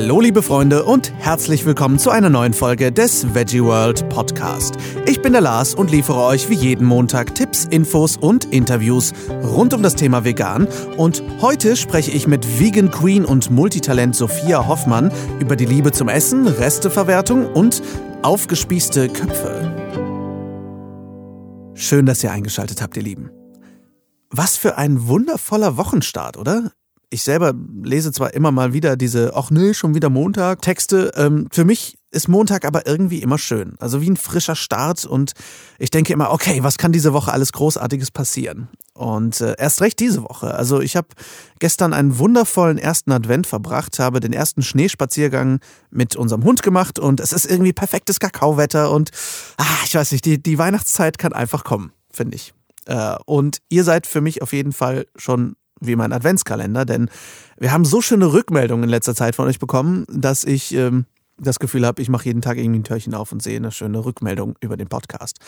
Hallo liebe Freunde und herzlich willkommen zu einer neuen Folge des Veggie World Podcast. Ich bin der Lars und liefere euch wie jeden Montag Tipps, Infos und Interviews rund um das Thema Vegan. Und heute spreche ich mit Vegan Queen und Multitalent Sophia Hoffmann über die Liebe zum Essen, Resteverwertung und aufgespießte Köpfe. Schön, dass ihr eingeschaltet habt, ihr Lieben. Was für ein wundervoller Wochenstart, oder? Ich selber lese zwar immer mal wieder diese, ach nee, schon wieder Montag, Texte. Ähm, für mich ist Montag aber irgendwie immer schön. Also wie ein frischer Start und ich denke immer, okay, was kann diese Woche alles Großartiges passieren? Und äh, erst recht diese Woche. Also ich habe gestern einen wundervollen ersten Advent verbracht, habe den ersten Schneespaziergang mit unserem Hund gemacht und es ist irgendwie perfektes Kakaowetter und ah, ich weiß nicht, die, die Weihnachtszeit kann einfach kommen, finde ich. Äh, und ihr seid für mich auf jeden Fall schon wie mein Adventskalender, denn wir haben so schöne Rückmeldungen in letzter Zeit von euch bekommen, dass ich ähm, das Gefühl habe, ich mache jeden Tag irgendwie ein Türchen auf und sehe eine schöne Rückmeldung über den Podcast.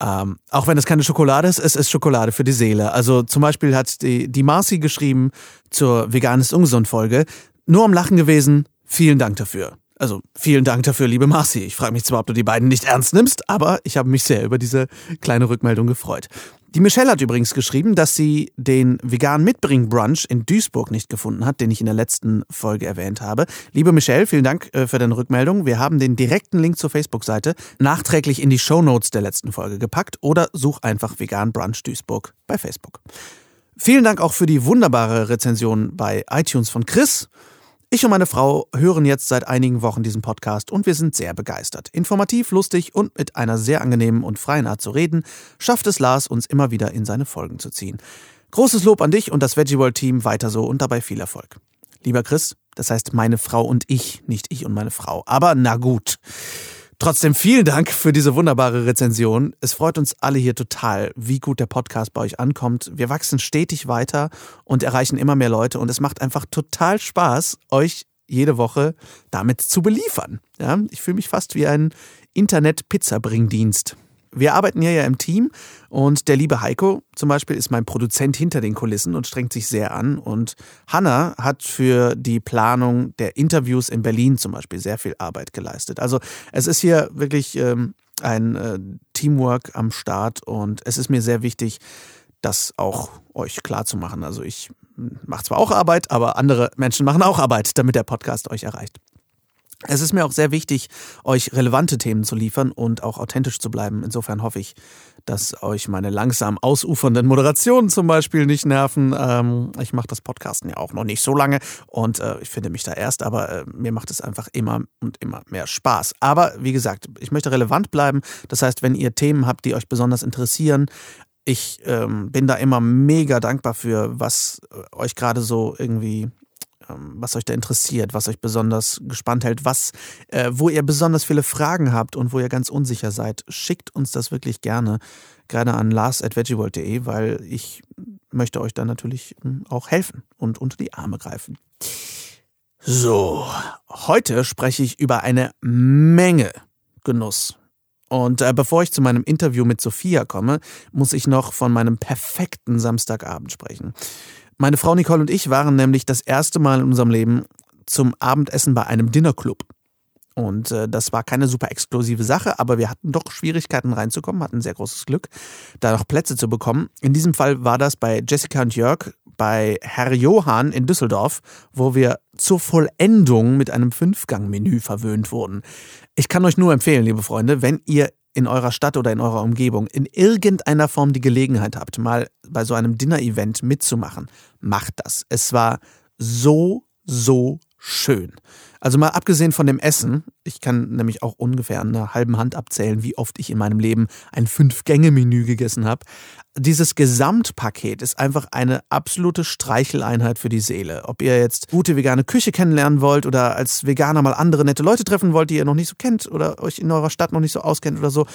Ähm, auch wenn es keine Schokolade ist, es ist Schokolade für die Seele. Also zum Beispiel hat die, die Marcy geschrieben zur Veganes Ungesund Folge, nur am Lachen gewesen, vielen Dank dafür. Also vielen Dank dafür, liebe Marci. Ich frage mich zwar, ob du die beiden nicht ernst nimmst, aber ich habe mich sehr über diese kleine Rückmeldung gefreut. Die Michelle hat übrigens geschrieben, dass sie den vegan Mitbring Brunch in Duisburg nicht gefunden hat, den ich in der letzten Folge erwähnt habe. Liebe Michelle, vielen Dank äh, für deine Rückmeldung. Wir haben den direkten Link zur Facebook-Seite nachträglich in die Show Notes der letzten Folge gepackt oder such einfach vegan Brunch Duisburg bei Facebook. Vielen Dank auch für die wunderbare Rezension bei iTunes von Chris. Ich und meine Frau hören jetzt seit einigen Wochen diesen Podcast und wir sind sehr begeistert. Informativ, lustig und mit einer sehr angenehmen und freien Art zu reden, schafft es Lars, uns immer wieder in seine Folgen zu ziehen. Großes Lob an dich und das Veggie World Team weiter so und dabei viel Erfolg. Lieber Chris, das heißt meine Frau und ich, nicht ich und meine Frau. Aber na gut. Trotzdem vielen Dank für diese wunderbare Rezension. Es freut uns alle hier total, wie gut der Podcast bei euch ankommt. Wir wachsen stetig weiter und erreichen immer mehr Leute und es macht einfach total Spaß, euch jede Woche damit zu beliefern. Ja, ich fühle mich fast wie ein Internet-Pizza-Bringdienst wir arbeiten hier ja im Team und der liebe Heiko zum Beispiel ist mein Produzent hinter den Kulissen und strengt sich sehr an. Und Hanna hat für die Planung der Interviews in Berlin zum Beispiel sehr viel Arbeit geleistet. Also es ist hier wirklich ähm, ein äh, Teamwork am Start und es ist mir sehr wichtig, das auch euch klar zu machen. Also ich mache zwar auch Arbeit, aber andere Menschen machen auch Arbeit, damit der Podcast euch erreicht. Es ist mir auch sehr wichtig, euch relevante Themen zu liefern und auch authentisch zu bleiben. Insofern hoffe ich, dass euch meine langsam ausufernden Moderationen zum Beispiel nicht nerven. Ähm, ich mache das Podcasten ja auch noch nicht so lange und äh, ich finde mich da erst, aber äh, mir macht es einfach immer und immer mehr Spaß. Aber wie gesagt, ich möchte relevant bleiben. Das heißt, wenn ihr Themen habt, die euch besonders interessieren, ich ähm, bin da immer mega dankbar für, was äh, euch gerade so irgendwie was euch da interessiert, was euch besonders gespannt hält, was, äh, wo ihr besonders viele Fragen habt und wo ihr ganz unsicher seid, schickt uns das wirklich gerne, gerne an lars.veggieworld.de, weil ich möchte euch da natürlich hm, auch helfen und unter die Arme greifen. So, heute spreche ich über eine Menge Genuss. Und äh, bevor ich zu meinem Interview mit Sophia komme, muss ich noch von meinem perfekten Samstagabend sprechen. Meine Frau Nicole und ich waren nämlich das erste Mal in unserem Leben zum Abendessen bei einem Dinnerclub. Und äh, das war keine super exklusive Sache, aber wir hatten doch Schwierigkeiten reinzukommen, hatten sehr großes Glück, da noch Plätze zu bekommen. In diesem Fall war das bei Jessica und Jörg bei Herr Johann in Düsseldorf, wo wir zur Vollendung mit einem Fünfgang-Menü verwöhnt wurden. Ich kann euch nur empfehlen, liebe Freunde, wenn ihr in eurer Stadt oder in eurer Umgebung in irgendeiner Form die Gelegenheit habt, mal bei so einem Dinner-Event mitzumachen, macht das. Es war so, so schön. Also mal abgesehen von dem Essen, ich kann nämlich auch ungefähr an einer halben Hand abzählen, wie oft ich in meinem Leben ein Fünf-Gänge-Menü gegessen habe. Dieses Gesamtpaket ist einfach eine absolute Streicheleinheit für die Seele. Ob ihr jetzt gute vegane Küche kennenlernen wollt oder als Veganer mal andere nette Leute treffen wollt, die ihr noch nicht so kennt oder euch in eurer Stadt noch nicht so auskennt oder so,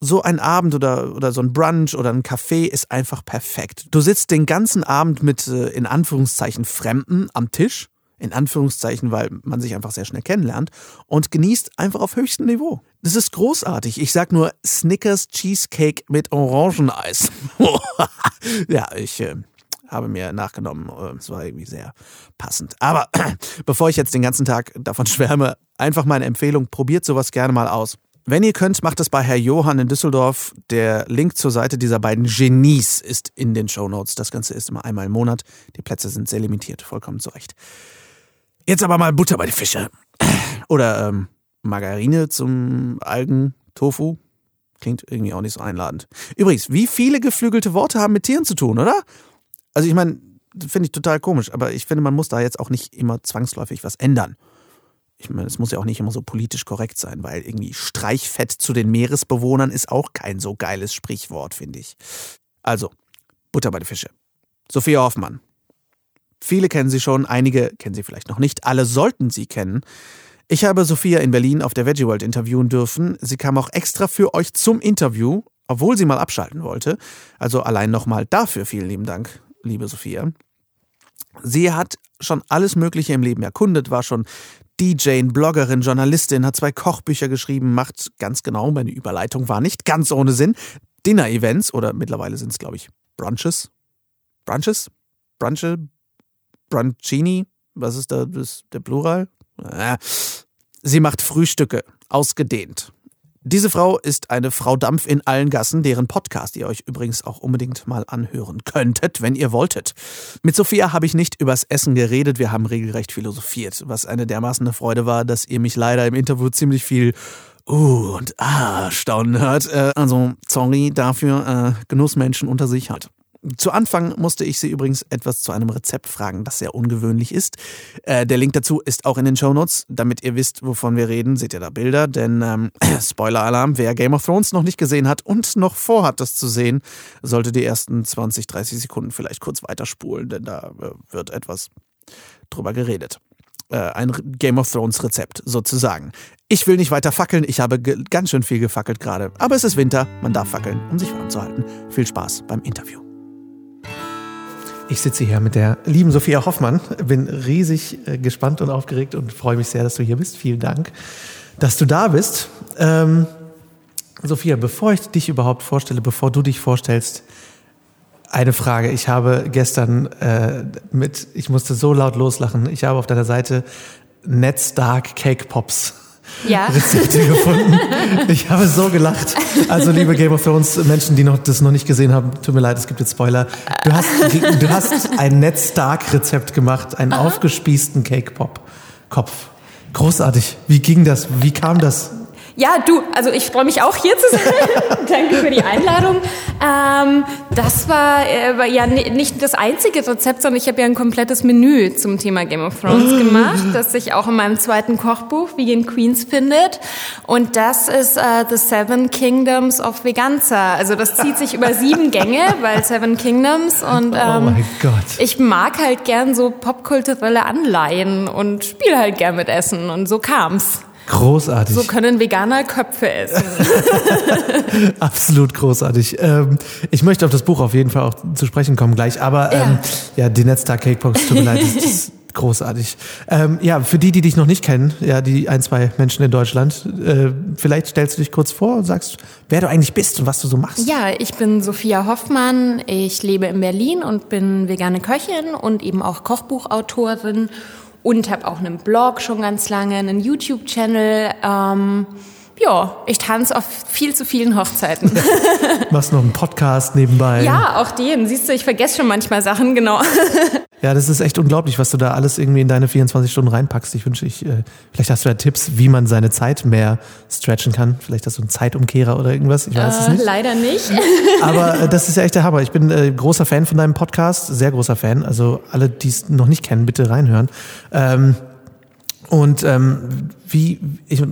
so ein Abend oder, oder so ein Brunch oder ein Café ist einfach perfekt. Du sitzt den ganzen Abend mit äh, in Anführungszeichen Fremden am Tisch in Anführungszeichen, weil man sich einfach sehr schnell kennenlernt und genießt einfach auf höchstem Niveau. Das ist großartig. Ich sag nur Snickers Cheesecake mit Orangeneis. ja, ich, äh, habe mir nachgenommen. Äh, es war irgendwie sehr passend. Aber bevor ich jetzt den ganzen Tag davon schwärme, einfach meine Empfehlung, probiert sowas gerne mal aus. Wenn ihr könnt, macht es bei Herr Johann in Düsseldorf. Der Link zur Seite dieser beiden Genies ist in den Show Notes. Das Ganze ist immer einmal im Monat. Die Plätze sind sehr limitiert, vollkommen zu Recht. Jetzt aber mal Butter bei die Fische. Oder ähm, Margarine zum Algen-Tofu. Klingt irgendwie auch nicht so einladend. Übrigens, wie viele geflügelte Worte haben mit Tieren zu tun, oder? Also ich meine, finde ich total komisch, aber ich finde, man muss da jetzt auch nicht immer zwangsläufig was ändern ich meine, es muss ja auch nicht immer so politisch korrekt sein, weil irgendwie Streichfett zu den Meeresbewohnern ist auch kein so geiles Sprichwort, finde ich. Also, Butter bei den Fische. Sophia Hoffmann. Viele kennen sie schon, einige kennen sie vielleicht noch nicht, alle sollten sie kennen. Ich habe Sophia in Berlin auf der Veggie World interviewen dürfen. Sie kam auch extra für euch zum Interview, obwohl sie mal abschalten wollte. Also allein nochmal dafür vielen lieben Dank, liebe Sophia. Sie hat schon alles Mögliche im Leben erkundet, war schon DJ, Bloggerin, Journalistin, hat zwei Kochbücher geschrieben, macht ganz genau, meine Überleitung war nicht ganz ohne Sinn, Dinner-Events oder mittlerweile sind es, glaube ich, Brunches. Brunches? Brunche? Brunchini? Was ist da das, der Plural? Sie macht Frühstücke, ausgedehnt. Diese Frau ist eine Frau Dampf in allen Gassen, deren Podcast ihr euch übrigens auch unbedingt mal anhören könntet, wenn ihr wolltet. Mit Sophia habe ich nicht übers Essen geredet, wir haben regelrecht philosophiert, was eine dermaßen Freude war, dass ihr mich leider im Interview ziemlich viel Uh und Ah staunen hört. Äh, also sorry dafür, äh, Genussmenschen unter sich hat. Zu Anfang musste ich Sie übrigens etwas zu einem Rezept fragen, das sehr ungewöhnlich ist. Äh, der Link dazu ist auch in den Shownotes. Damit ihr wisst, wovon wir reden, seht ihr da Bilder. Denn ähm, Spoiler-Alarm, wer Game of Thrones noch nicht gesehen hat und noch vorhat, das zu sehen, sollte die ersten 20, 30 Sekunden vielleicht kurz weiterspulen, denn da äh, wird etwas drüber geredet. Äh, ein Game of Thrones Rezept sozusagen. Ich will nicht weiter fackeln, ich habe ganz schön viel gefackelt gerade. Aber es ist Winter, man darf fackeln, um sich warm zu halten. Viel Spaß beim Interview. Ich sitze hier mit der lieben Sophia Hoffmann, bin riesig äh, gespannt und aufgeregt und freue mich sehr, dass du hier bist. Vielen Dank, dass du da bist. Ähm, Sophia, bevor ich dich überhaupt vorstelle, bevor du dich vorstellst, eine Frage. Ich habe gestern äh, mit, ich musste so laut loslachen. Ich habe auf deiner Seite Netz Dark Cake Pops ja. Rezepte gefunden. Ich habe so gelacht. Also liebe Game of Thrones Menschen, die noch, das noch nicht gesehen haben, tut mir leid, es gibt jetzt Spoiler. Du hast, du hast ein Ned Stark Rezept gemacht, einen Aha. aufgespießten Cake Pop Kopf. Großartig. Wie ging das? Wie kam das? Ja, du, also ich freue mich auch hier zu sein. Danke für die Einladung. Ähm, das war, äh, ja nicht das einzige Rezept, sondern ich habe ja ein komplettes Menü zum Thema Game of Thrones ah. gemacht, das sich auch in meinem zweiten Kochbuch Vegan Queens findet. Und das ist äh, The Seven Kingdoms of Veganza. Also das zieht sich über sieben Gänge, weil Seven Kingdoms. Und oh ähm, oh mein Gott. ich mag halt gern so popkulturelle Anleihen und spiele halt gern mit Essen. Und so kam's. Großartig. So können Veganer Köpfe essen. Absolut großartig. Ähm, ich möchte auf das Buch auf jeden Fall auch zu sprechen kommen gleich, aber ja, ähm, ja die Netztag Cakebox, tut mir leid, das ist großartig. Ähm, ja, für die, die dich noch nicht kennen, ja, die ein, zwei Menschen in Deutschland, äh, vielleicht stellst du dich kurz vor und sagst, wer du eigentlich bist und was du so machst. Ja, ich bin Sophia Hoffmann, ich lebe in Berlin und bin vegane Köchin und eben auch Kochbuchautorin und habe auch einen Blog schon ganz lange, einen YouTube-Channel. Ähm, ja, ich tanze auf viel zu vielen Hochzeiten. Machst noch einen Podcast nebenbei? Ja, auch den. Siehst du, ich vergesse schon manchmal Sachen, genau. Ja, das ist echt unglaublich, was du da alles irgendwie in deine 24 Stunden reinpackst. Ich wünsche, ich, äh, vielleicht hast du ja Tipps, wie man seine Zeit mehr stretchen kann. Vielleicht hast du einen Zeitumkehrer oder irgendwas. Ich weiß äh, es nicht. Leider nicht. Aber äh, das ist ja echt der Hammer. Ich bin äh, großer Fan von deinem Podcast, sehr großer Fan. Also alle, die es noch nicht kennen, bitte reinhören. Ähm, und ähm, wie, ich,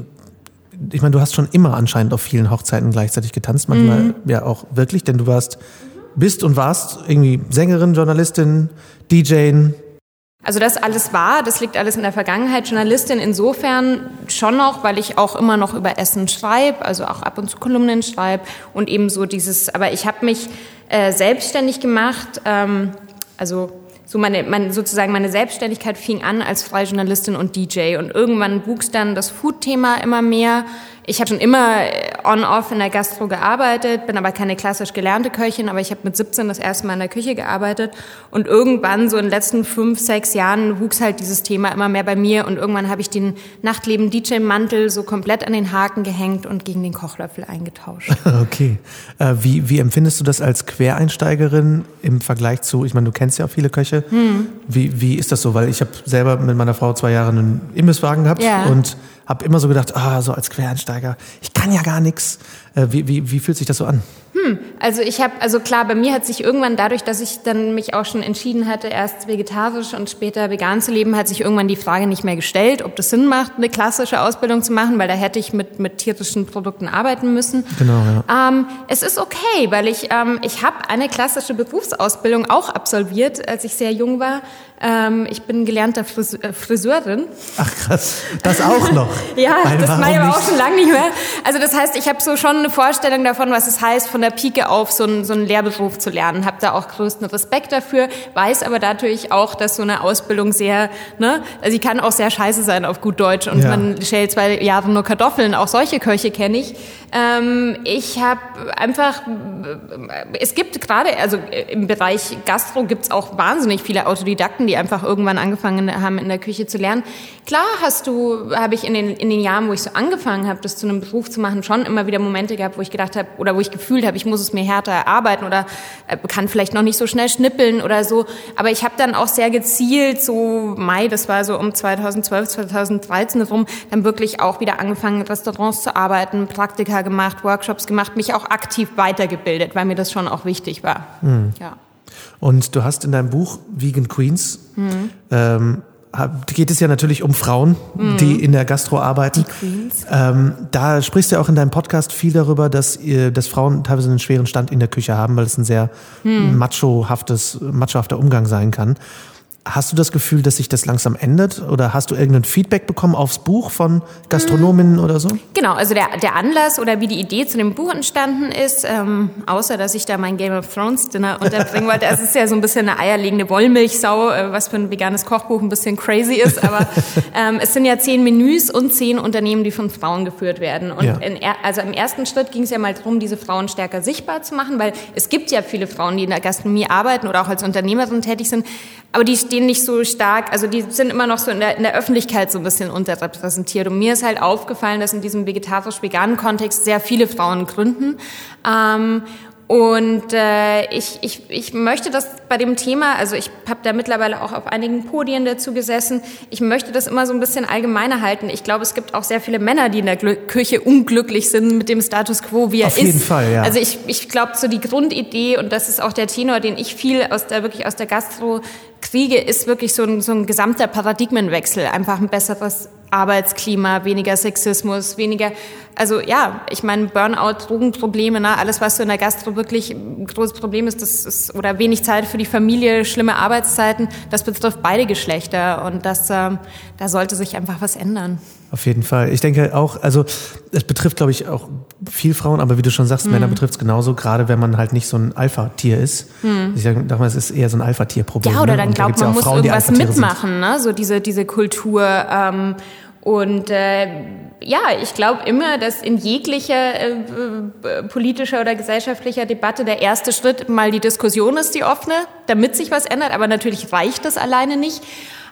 ich meine, du hast schon immer anscheinend auf vielen Hochzeiten gleichzeitig getanzt, manchmal mhm. ja auch wirklich, denn du warst, bist und warst irgendwie Sängerin, Journalistin, DJing. Also das alles war, das liegt alles in der Vergangenheit. Journalistin insofern schon noch, weil ich auch immer noch über Essen schreibe, also auch ab und zu Kolumnen schreibe und eben so dieses, aber ich habe mich äh, selbstständig gemacht, ähm, also so meine, meine, sozusagen meine Selbstständigkeit fing an als freie Journalistin und DJ und irgendwann wuchs dann das Food-Thema immer mehr ich habe schon immer on-off in der Gastro gearbeitet, bin aber keine klassisch gelernte Köchin, aber ich habe mit 17 das erste Mal in der Küche gearbeitet und irgendwann so in den letzten fünf, sechs Jahren wuchs halt dieses Thema immer mehr bei mir und irgendwann habe ich den Nachtleben-DJ-Mantel so komplett an den Haken gehängt und gegen den Kochlöffel eingetauscht. Okay. Äh, wie, wie empfindest du das als Quereinsteigerin im Vergleich zu, ich meine, du kennst ja auch viele Köche. Hm. Wie, wie ist das so? Weil ich habe selber mit meiner Frau zwei Jahre einen Imbisswagen gehabt ja. und habe immer so gedacht, ah, so als Quereinsteiger, ich kann ja gar nichts. Äh, wie, wie, wie fühlt sich das so an? Hm, also ich habe, also klar, bei mir hat sich irgendwann dadurch, dass ich dann mich auch schon entschieden hatte, erst vegetarisch und später vegan zu leben, hat sich irgendwann die Frage nicht mehr gestellt, ob das Sinn macht, eine klassische Ausbildung zu machen, weil da hätte ich mit, mit tierischen Produkten arbeiten müssen. Genau, ja. Ähm, es ist okay, weil ich, ähm, ich habe eine klassische Berufsausbildung auch absolviert, als ich sehr jung war. Ähm, ich bin gelernter Fris äh, Friseurin. Ach krass, das auch noch. ja, Weil das mache ich aber auch schon lange nicht mehr. Also das heißt, ich habe so schon eine Vorstellung davon, was es heißt, von der Pike auf so einen, so einen Lehrberuf zu lernen. Habe da auch größten Respekt dafür, weiß aber natürlich auch, dass so eine Ausbildung sehr, ne, also sie kann auch sehr scheiße sein auf gut Deutsch und ja. man stellt zwei Jahre nur Kartoffeln. Auch solche Köche kenne ich. Ähm, ich habe einfach, es gibt gerade, also im Bereich Gastro gibt es auch wahnsinnig viele Autodidakten, die einfach irgendwann angefangen haben, in der Küche zu lernen. Klar hast du, habe ich in den, in den Jahren, wo ich so angefangen habe, das zu einem Beruf zu machen, schon immer wieder Momente gehabt, wo ich gedacht habe, oder wo ich gefühlt habe, ich muss es mir härter erarbeiten oder äh, kann vielleicht noch nicht so schnell schnippeln oder so. Aber ich habe dann auch sehr gezielt, so Mai, das war so um 2012, 2013 rum, dann wirklich auch wieder angefangen, Restaurants zu arbeiten, Praktika gemacht, Workshops gemacht, mich auch aktiv weitergebildet, weil mir das schon auch wichtig war. Mhm. Ja. Und du hast in deinem Buch Vegan Queens mhm. ähm, geht es ja natürlich um Frauen, mhm. die in der Gastro arbeiten. Die Queens. Ähm, da sprichst du ja auch in deinem Podcast viel darüber, dass, ihr, dass Frauen teilweise einen schweren Stand in der Küche haben, weil es ein sehr mhm. machohaftes, machohafter Umgang sein kann. Hast du das Gefühl, dass sich das langsam ändert? Oder hast du irgendein Feedback bekommen aufs Buch von Gastronominnen oder so? Genau, also der, der Anlass oder wie die Idee zu dem Buch entstanden ist, ähm, außer dass ich da mein Game of Thrones Dinner unterbringen wollte, es ist ja so ein bisschen eine eierlegende Wollmilchsau, äh, was für ein veganes Kochbuch ein bisschen crazy ist, aber ähm, es sind ja zehn Menüs und zehn Unternehmen, die von Frauen geführt werden. Und ja. in, also im ersten Schritt ging es ja mal darum, diese Frauen stärker sichtbar zu machen, weil es gibt ja viele Frauen, die in der Gastronomie arbeiten oder auch als Unternehmerin tätig sind, aber die stehen nicht so stark, also die sind immer noch so in der, in der Öffentlichkeit so ein bisschen unterrepräsentiert. Und mir ist halt aufgefallen, dass in diesem vegetarisch-veganen Kontext sehr viele Frauen gründen. Ähm, und äh, ich, ich, ich möchte das bei dem Thema, also ich habe da mittlerweile auch auf einigen Podien dazu gesessen, ich möchte das immer so ein bisschen allgemeiner halten. Ich glaube, es gibt auch sehr viele Männer, die in der Gl Küche unglücklich sind mit dem Status quo, wie er auf ist. Auf jeden Fall, ja. Also ich, ich glaube, so die Grundidee, und das ist auch der Tenor, den ich viel aus der, wirklich aus der Gastro kriege, ist wirklich so ein, so ein gesamter Paradigmenwechsel, einfach ein besseres Arbeitsklima, weniger Sexismus, weniger, also ja, ich meine Burnout, Drogenprobleme, ne, alles was so in der Gastro wirklich ein großes Problem ist, das ist oder wenig Zeit für die Familie, schlimme Arbeitszeiten, das betrifft beide Geschlechter und das, äh, da sollte sich einfach was ändern. Auf jeden Fall. Ich denke auch, also es betrifft, glaube ich, auch viel Frauen, aber wie du schon sagst, mhm. Männer betrifft es genauso, gerade wenn man halt nicht so ein Alpha-Tier ist. Mhm. Ich sage damals ist eher so ein Alpha-Tier-Problem. Ja, oder dann ne? glaubt man ja muss Frauen, irgendwas mitmachen, ne? so diese, diese Kultur. Ähm, und äh, ja, ich glaube immer, dass in jeglicher äh, äh, politischer oder gesellschaftlicher Debatte der erste Schritt mal die Diskussion ist, die offene, damit sich was ändert. Aber natürlich reicht das alleine nicht.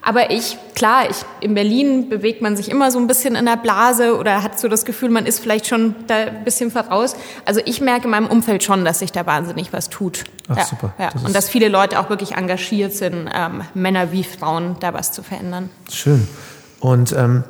Aber ich, klar, ich, in Berlin bewegt man sich immer so ein bisschen in der Blase oder hat so das Gefühl, man ist vielleicht schon da ein bisschen voraus. Also ich merke in meinem Umfeld schon, dass sich da wahnsinnig was tut. Ach, ja, super. Ja. Das Und dass viele Leute auch wirklich engagiert sind, ähm, Männer wie Frauen, da was zu verändern. Schön. Und ähm,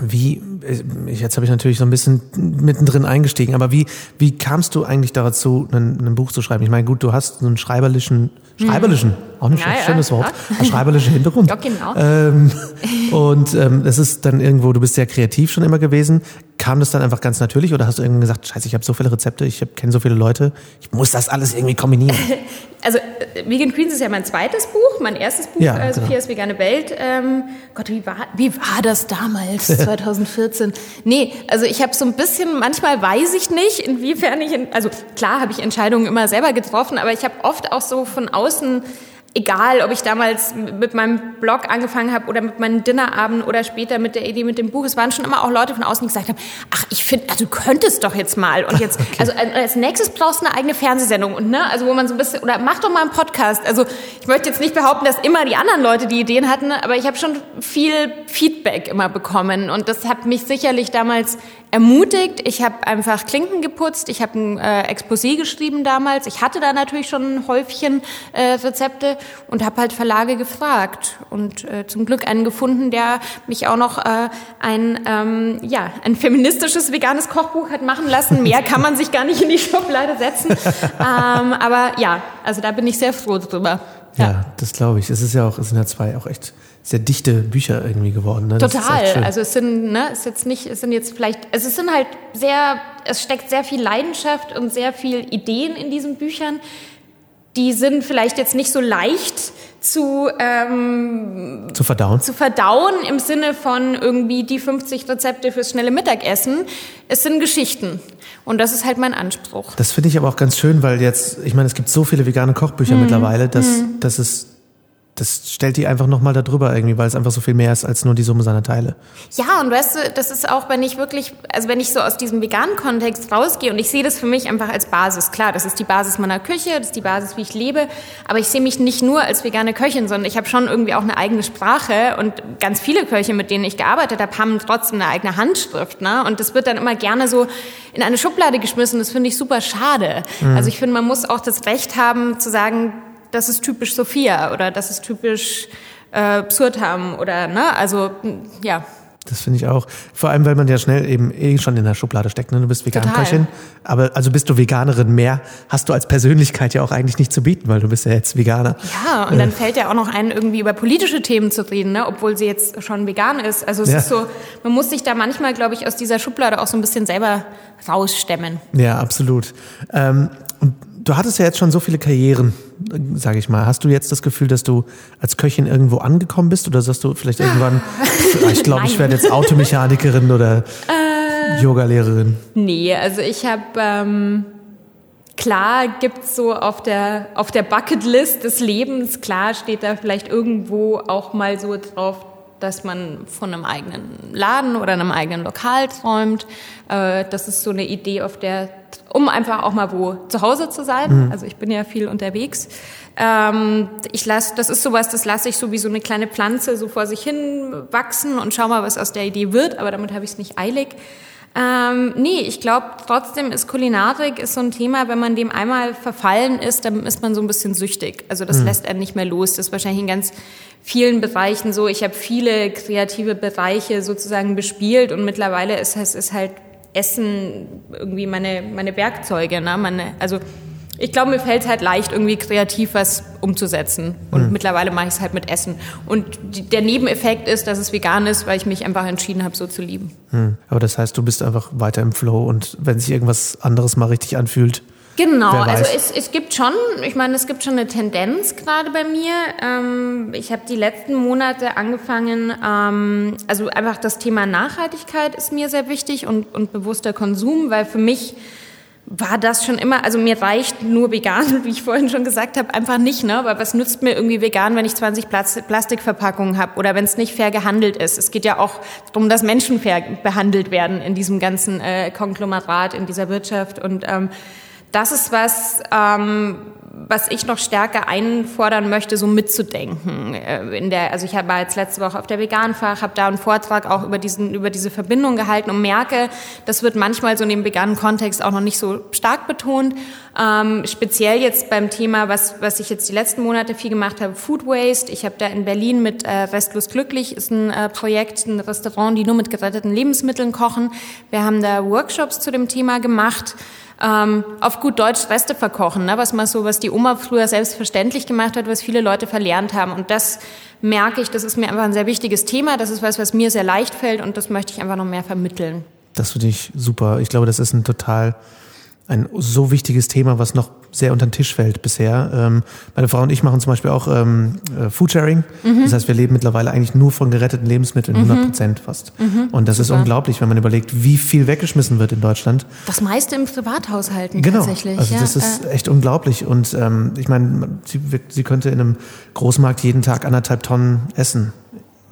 wie, äh, jetzt habe ich natürlich so ein bisschen mittendrin eingestiegen, aber wie, wie kamst du eigentlich dazu, ein, ein Buch zu schreiben? Ich meine, gut, du hast so einen schreiberlichen, schreiberlichen, auch ein ja, schönes Wort, ja. schreiberlichen Hintergrund. Ja, genau. Ähm, und ähm, das ist dann irgendwo, du bist sehr kreativ schon immer gewesen. Kam das dann einfach ganz natürlich oder hast du irgendwann gesagt, scheiße, ich habe so viele Rezepte, ich kenne so viele Leute, ich muss das alles irgendwie kombinieren? Also äh, Vegan Queens ist ja mein zweites Buch, mein erstes Buch, ja, äh, Sophias genau. vegane Welt. Ähm, Gott, wie war, wie war das damals, 2014? nee, also ich habe so ein bisschen, manchmal weiß ich nicht, inwiefern ich, in, also klar habe ich Entscheidungen immer selber getroffen, aber ich habe oft auch so von außen egal, ob ich damals mit meinem Blog angefangen habe oder mit meinen Dinnerabenden oder später mit der Idee mit dem Buch, es waren schon immer auch Leute von außen, die gesagt haben, ach, ich finde, also du könntest doch jetzt mal und jetzt, okay. also als nächstes brauchst du eine eigene Fernsehsendung und ne, also wo man so ein bisschen, oder mach doch mal einen Podcast. Also ich möchte jetzt nicht behaupten, dass immer die anderen Leute die Ideen hatten, aber ich habe schon viel Feedback immer bekommen und das hat mich sicherlich damals ermutigt. Ich habe einfach Klinken geputzt, ich habe ein äh, Exposé geschrieben damals. Ich hatte da natürlich schon ein Häufchen äh, Rezepte und habe halt Verlage gefragt und äh, zum Glück einen gefunden, der mich auch noch äh, ein ähm, ja ein feministisches veganes Kochbuch hat machen lassen. Mehr kann man sich gar nicht in die Schublade setzen. ähm, aber ja, also da bin ich sehr froh drüber. Ja, ja das glaube ich. Es ist ja auch, es sind ja zwei auch echt sehr dichte Bücher irgendwie geworden. Ne? Total. Also es sind, ne, es ist jetzt nicht, es sind jetzt vielleicht, also es sind halt sehr, es steckt sehr viel Leidenschaft und sehr viel Ideen in diesen Büchern. Die sind vielleicht jetzt nicht so leicht zu, ähm, zu verdauen. Zu verdauen im Sinne von irgendwie die 50 Rezepte fürs schnelle Mittagessen. Es sind Geschichten. Und das ist halt mein Anspruch. Das finde ich aber auch ganz schön, weil jetzt, ich meine, es gibt so viele vegane Kochbücher mhm. mittlerweile, dass, mhm. dass es das stellt die einfach nochmal darüber irgendwie, weil es einfach so viel mehr ist als nur die Summe seiner Teile. Ja, und weißt du, das ist auch, wenn ich wirklich, also wenn ich so aus diesem veganen Kontext rausgehe und ich sehe das für mich einfach als Basis. Klar, das ist die Basis meiner Küche, das ist die Basis, wie ich lebe, aber ich sehe mich nicht nur als vegane Köchin, sondern ich habe schon irgendwie auch eine eigene Sprache und ganz viele Köche, mit denen ich gearbeitet habe, haben trotzdem eine eigene Handschrift. Ne? Und das wird dann immer gerne so in eine Schublade geschmissen. Das finde ich super schade. Mhm. Also ich finde, man muss auch das Recht haben zu sagen, das ist typisch Sophia oder das ist typisch äh, Psurtam oder, ne, also, ja. Das finde ich auch. Vor allem, weil man ja schnell eben eh schon in der Schublade steckt. Ne? Du bist Veganköchin, aber also bist du Veganerin mehr, hast du als Persönlichkeit ja auch eigentlich nicht zu bieten, weil du bist ja jetzt Veganer. Ja, und äh. dann fällt ja auch noch ein, irgendwie über politische Themen zu reden, ne? obwohl sie jetzt schon vegan ist. Also es ja. ist so, man muss sich da manchmal, glaube ich, aus dieser Schublade auch so ein bisschen selber rausstemmen. Ja, absolut. Ähm, du hattest ja jetzt schon so viele Karrieren, sage ich mal. Hast du jetzt das Gefühl, dass du als Köchin irgendwo angekommen bist oder sagst du vielleicht irgendwann, ich glaube, ich werde jetzt Automechanikerin oder äh, Yogalehrerin? Nee, also ich habe ähm, klar gibt's so auf der auf der Bucketlist des Lebens klar steht da vielleicht irgendwo auch mal so drauf dass man von einem eigenen Laden oder einem eigenen Lokal träumt. Äh, das ist so eine Idee, auf der, um einfach auch mal wo zu Hause zu sein. Mhm. Also ich bin ja viel unterwegs. Ähm, ich lasse, das ist sowas, das lasse ich so wie so eine kleine Pflanze so vor sich hin wachsen und schau mal, was aus der Idee wird. Aber damit habe ich es nicht eilig. Ähm, nee, ich glaube trotzdem ist Kulinarik ist so ein Thema, wenn man dem einmal verfallen ist, dann ist man so ein bisschen süchtig. Also das mhm. lässt einen nicht mehr los. Das ist wahrscheinlich in ganz vielen Bereichen so. Ich habe viele kreative Bereiche sozusagen bespielt und mittlerweile ist es ist halt Essen irgendwie meine, meine Werkzeuge. Ne? Meine, also ich glaube, mir fällt es halt leicht, irgendwie kreativ was umzusetzen. Und mhm. mittlerweile mache ich es halt mit Essen. Und die, der Nebeneffekt ist, dass es vegan ist, weil ich mich einfach entschieden habe, so zu lieben. Mhm. Aber das heißt, du bist einfach weiter im Flow und wenn sich irgendwas anderes mal richtig anfühlt. Genau, also es, es gibt schon, ich meine, es gibt schon eine Tendenz gerade bei mir. Ähm, ich habe die letzten Monate angefangen, ähm, also einfach das Thema Nachhaltigkeit ist mir sehr wichtig und, und bewusster Konsum, weil für mich war das schon immer, also mir reicht nur vegan, wie ich vorhin schon gesagt habe, einfach nicht, ne? Weil was nützt mir irgendwie vegan, wenn ich 20 Plastikverpackungen habe oder wenn es nicht fair gehandelt ist? Es geht ja auch darum, dass Menschen fair behandelt werden in diesem ganzen äh, Konglomerat, in dieser Wirtschaft und ähm, das ist was, ähm, was ich noch stärker einfordern möchte, so mitzudenken. Äh, in der, also ich war jetzt letzte Woche auf der Veganfach, habe da einen Vortrag auch über, diesen, über diese Verbindung gehalten und merke, das wird manchmal so in dem veganen Kontext auch noch nicht so stark betont. Ähm, speziell jetzt beim Thema, was, was ich jetzt die letzten Monate viel gemacht habe, Food Waste. Ich habe da in Berlin mit äh, Restlos Glücklich, ist ein äh, Projekt, ein Restaurant, die nur mit geretteten Lebensmitteln kochen. Wir haben da Workshops zu dem Thema gemacht ähm, auf gut Deutsch Reste verkochen, ne? was man so, was die Oma früher selbstverständlich gemacht hat, was viele Leute verlernt haben. Und das merke ich, das ist mir einfach ein sehr wichtiges Thema. Das ist was, was mir sehr leicht fällt und das möchte ich einfach noch mehr vermitteln. Das finde ich super. Ich glaube, das ist ein total ein so wichtiges Thema, was noch sehr unter den Tisch fällt bisher. Ähm, meine Frau und ich machen zum Beispiel auch ähm, äh, Foodsharing. Mhm. Das heißt, wir leben mittlerweile eigentlich nur von geretteten Lebensmitteln, 100 mhm. Prozent fast. Mhm. Und das Super. ist unglaublich, wenn man überlegt, wie viel weggeschmissen wird in Deutschland. Das meiste im Privathaushalten genau. tatsächlich. Also das ist echt unglaublich. Und ähm, ich meine, sie, sie könnte in einem Großmarkt jeden Tag anderthalb Tonnen essen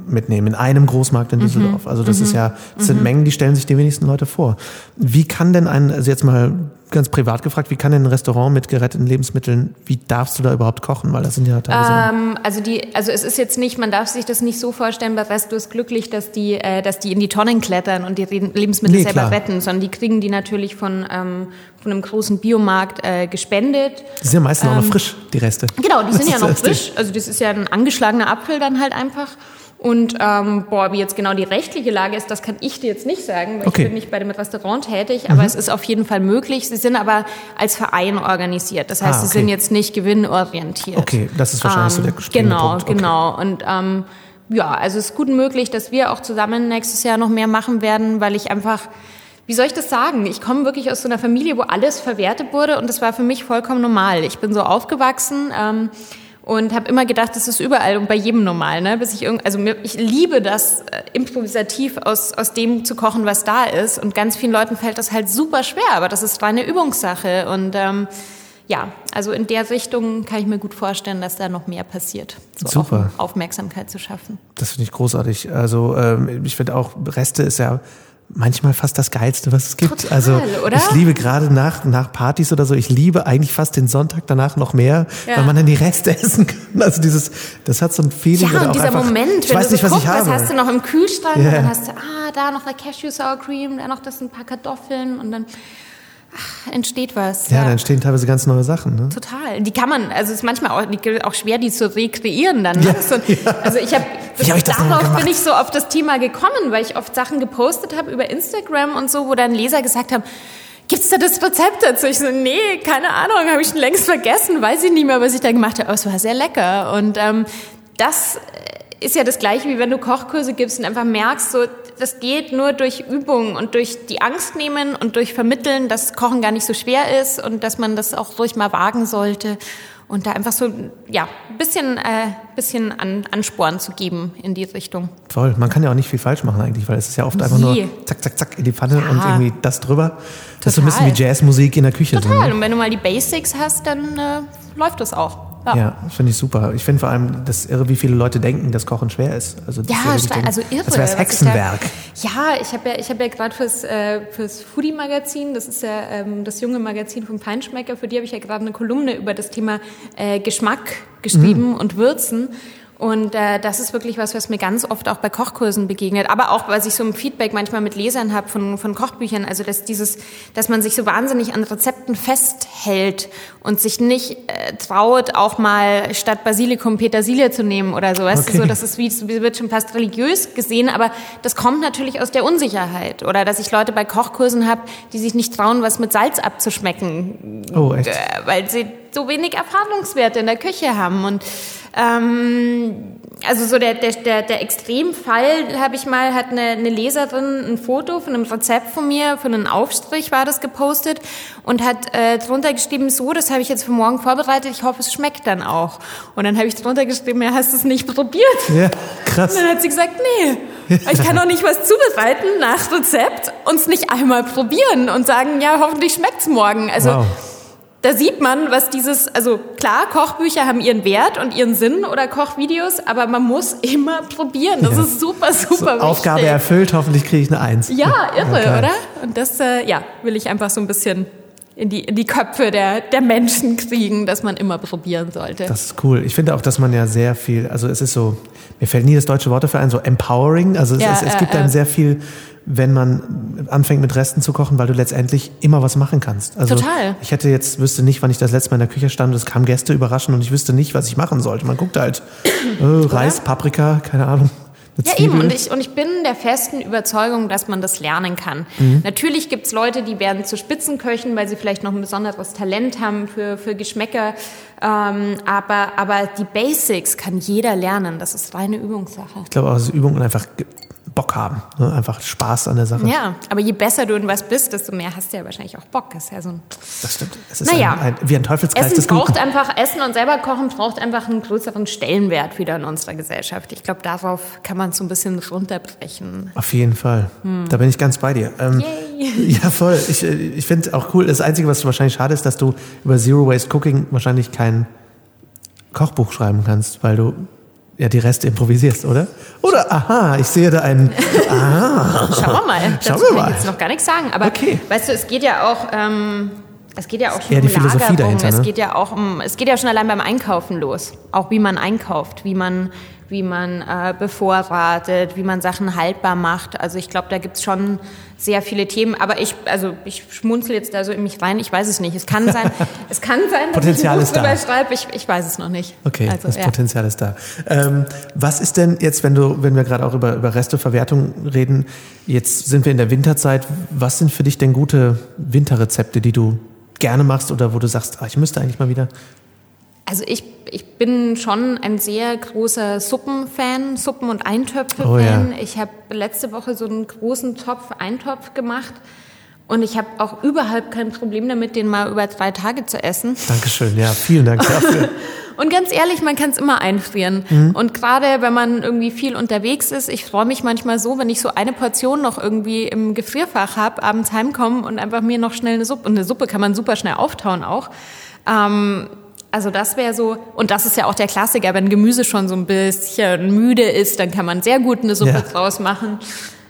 mitnehmen in einem Großmarkt in Düsseldorf. Mhm. Also das mhm. ist ja, das sind mhm. Mengen, die stellen sich die wenigsten Leute vor. Wie kann denn ein, also jetzt mal ganz privat gefragt, wie kann denn ein Restaurant mit geretteten Lebensmitteln, wie darfst du da überhaupt kochen? Weil das sind ja teilweise. Ähm, also die, also es ist jetzt nicht, man darf sich das nicht so vorstellen, bei Resto ist glücklich, dass die, äh, dass die in die Tonnen klettern und die Lebensmittel nee, selber klar. retten, sondern die kriegen die natürlich von, ähm, von einem großen Biomarkt äh, gespendet. Die sind ja meistens ähm, auch noch ähm, frisch, die Reste. Genau, die sind ja noch frisch. Also das ist ja ein angeschlagener Apfel dann halt einfach. Und ähm, boah, wie jetzt genau die rechtliche Lage ist, das kann ich dir jetzt nicht sagen, weil okay. ich bin nicht bei dem Restaurant tätig, aber mhm. es ist auf jeden Fall möglich. Sie sind aber als Verein organisiert. Das heißt, ah, okay. sie sind jetzt nicht gewinnorientiert. Okay, das ist wahrscheinlich ähm, so der Genau, Punkt. Okay. genau. Und ähm, ja, also es ist gut möglich, dass wir auch zusammen nächstes Jahr noch mehr machen werden, weil ich einfach wie soll ich das sagen? Ich komme wirklich aus so einer Familie, wo alles verwertet wurde und das war für mich vollkommen normal. Ich bin so aufgewachsen. Ähm, und habe immer gedacht, das ist überall und bei jedem normal, ne? Bis ich irgend, also mir, ich liebe das äh, improvisativ aus aus dem zu kochen, was da ist und ganz vielen Leuten fällt das halt super schwer, aber das ist eine Übungssache und ähm, ja, also in der Richtung kann ich mir gut vorstellen, dass da noch mehr passiert. So Super. Aufmerksamkeit zu schaffen. Das finde ich großartig. Also ähm, ich finde auch, Reste ist ja manchmal fast das Geilste, was es gibt. Total, also oder? ich liebe gerade nach, nach Partys oder so, ich liebe eigentlich fast den Sonntag danach noch mehr, ja. weil man dann die Reste essen kann. Also dieses, das hat so ein Feeling. Ja, und dieser einfach, Moment, ich wenn weiß du so nicht, was guckst, ich habe. was hast du noch im Kühlschrank yeah. und dann hast du, ah, da noch eine Cashew Sour Cream, da noch das ein paar Kartoffeln und dann entsteht was. Ja, ja, da entstehen teilweise ganz neue Sachen. Ne? Total. Die kann man, also es ist manchmal auch, auch schwer, die zu rekreieren dann. Ne? Ja, so, ja. Also ich habe, hab darauf bin ich so auf das Thema gekommen, weil ich oft Sachen gepostet habe über Instagram und so, wo dann Leser gesagt haben, Gibt's da das Rezept dazu? Ich so, nee, keine Ahnung, habe ich schon längst vergessen, weiß ich nicht mehr, was ich da gemacht habe. Aber es war sehr lecker. Und ähm, das ist ja das Gleiche, wie wenn du Kochkurse gibst und einfach merkst, so, das geht nur durch Übung und durch die Angst nehmen und durch Vermitteln, dass Kochen gar nicht so schwer ist und dass man das auch ruhig mal wagen sollte und da einfach so ja ein bisschen äh, bisschen an, Ansporn zu geben in die Richtung. Voll, man kann ja auch nicht viel falsch machen eigentlich, weil es ist ja oft einfach nur zack zack zack in die Pfanne ja. und irgendwie das drüber. Total. Das ist so ein bisschen wie Jazzmusik in der Küche. Total. So, ne? Und wenn du mal die Basics hast, dann äh, läuft das auch. Ja, ja finde ich super. Ich finde vor allem das irre, wie viele Leute denken, dass Kochen schwer ist. Also ja, denken, also irre. Das wäre Hexenwerk. Da, ja, ich habe ja, ich hab ja gerade fürs, äh, fürs Foodie-Magazin, das ist ja ähm, das junge Magazin vom Feinschmecker, für die habe ich ja gerade eine Kolumne über das Thema äh, Geschmack geschrieben mhm. und Würzen. Und äh, das ist wirklich was, was mir ganz oft auch bei Kochkursen begegnet, aber auch, was ich so im Feedback manchmal mit Lesern habe von, von Kochbüchern, also dass dieses, dass man sich so wahnsinnig an Rezepten festhält und sich nicht äh, traut, auch mal statt Basilikum Petersilie zu nehmen oder so. Weißt okay. so, das ist wie, wird schon fast religiös gesehen, aber das kommt natürlich aus der Unsicherheit. Oder dass ich Leute bei Kochkursen habe, die sich nicht trauen, was mit Salz abzuschmecken. Oh, echt? Äh, weil sie so wenig Erfahrungswerte in der Küche haben. Und ähm, also so der, der, der, der Extremfall habe ich mal, hat eine, eine Leserin ein Foto von einem Rezept von mir, von einem Aufstrich war das gepostet und hat äh, drunter geschrieben, so, das habe ich jetzt für morgen vorbereitet, ich hoffe, es schmeckt dann auch. Und dann habe ich drunter geschrieben, ja, hast du es nicht probiert? Ja, krass. Und dann hat sie gesagt, nee, ich kann doch nicht was zubereiten nach Rezept und es nicht einmal probieren und sagen, ja, hoffentlich schmeckt's morgen. Also wow da sieht man, was dieses, also klar, Kochbücher haben ihren Wert und ihren Sinn oder Kochvideos, aber man muss immer probieren. Das ja. ist super, super so, wichtig. Aufgabe erfüllt, hoffentlich kriege ich eine Eins. Ja, irre, okay. oder? Und das, äh, ja, will ich einfach so ein bisschen in die, in die Köpfe der, der Menschen kriegen, dass man immer probieren sollte. Das ist cool. Ich finde auch, dass man ja sehr viel, also es ist so, mir fällt nie das deutsche Wort dafür ein, so empowering. Also es, ja, es, es gibt äh, einem sehr viel, wenn man anfängt mit Resten zu kochen, weil du letztendlich immer was machen kannst. Also Total. Ich hätte jetzt, wüsste nicht, wann ich das letzte Mal in der Küche stand, es kamen Gäste überraschen und ich wüsste nicht, was ich machen sollte. Man guckt halt äh, Reis, Paprika, keine Ahnung. Ja, eben. Und ich, und ich bin der festen Überzeugung, dass man das lernen kann. Mhm. Natürlich gibt's Leute, die werden zu Spitzenköchen, weil sie vielleicht noch ein besonderes Talent haben für, für Geschmäcker. Ähm, aber, aber die Basics kann jeder lernen. Das ist reine Übungssache. Ich glaube auch, es ist Übung und einfach Bock haben. Ne? Einfach Spaß an der Sache. Ja, aber je besser du in was bist, desto mehr hast du ja wahrscheinlich auch Bock. Das ist ja so ein Das stimmt. Es ist Naja. ein, ein, wie ein Teufelskreis Essen Guten. braucht einfach, Essen und selber kochen braucht einfach einen größeren Stellenwert wieder in unserer Gesellschaft. Ich glaube, darauf kann man es so ein bisschen runterbrechen. Auf jeden Fall. Da bin ich ganz bei dir. Ähm, Hm. Yay. Ja, voll. Ich, äh, ich finde auch cool. Das Einzige, was wahrscheinlich schade ist, dass du über Zero Waste Cooking wahrscheinlich kein Kochbuch schreiben kannst, weil du ja die Reste improvisierst, oder? Oder, aha, ich sehe da einen. Aha. Schauen wir mal. Schauen Dazu wir kann mal. ich jetzt noch gar nichts sagen. Aber Okay. weißt du, es geht ja auch, ähm, es geht ja auch schon um die Philosophie Lagerung. dahinter, es ne? geht ja auch um, es geht ja schon allein beim Einkaufen los. Auch wie man einkauft, wie man, wie man äh, bevorratet, wie man Sachen haltbar macht. Also ich glaube, da gibt's schon sehr viele Themen. Aber ich, also ich schmunzel jetzt da so in mich rein. Ich weiß es nicht. Es kann sein, es kann sein, dass Potenzial ich ein Buch da. drüber schreibe. Ich, ich weiß es noch nicht. Okay, also, das ja. Potenzial ist da. Ähm, was ist denn jetzt, wenn du, wenn wir gerade auch über, über Resteverwertung reden, jetzt sind wir in der Winterzeit, was sind für dich denn gute Winterrezepte, die du gerne machst oder wo du sagst, ah, ich müsste eigentlich mal wieder? Also ich, ich bin schon ein sehr großer Suppenfan, Suppen- und Eintöpfe-Fan. Oh ja. Ich habe letzte Woche so einen großen Topf Eintopf gemacht und ich habe auch überhaupt kein Problem damit, den mal über drei Tage zu essen. Dankeschön, ja, vielen Dank dafür. Und ganz ehrlich, man kann es immer einfrieren. Mhm. Und gerade wenn man irgendwie viel unterwegs ist, ich freue mich manchmal so, wenn ich so eine Portion noch irgendwie im Gefrierfach habe, abends heimkommen und einfach mir noch schnell eine Suppe. Und eine Suppe kann man super schnell auftauen auch. Ähm, also das wäre so, und das ist ja auch der Klassiker, wenn Gemüse schon so ein bisschen müde ist, dann kann man sehr gut eine Suppe Ja. draus machen.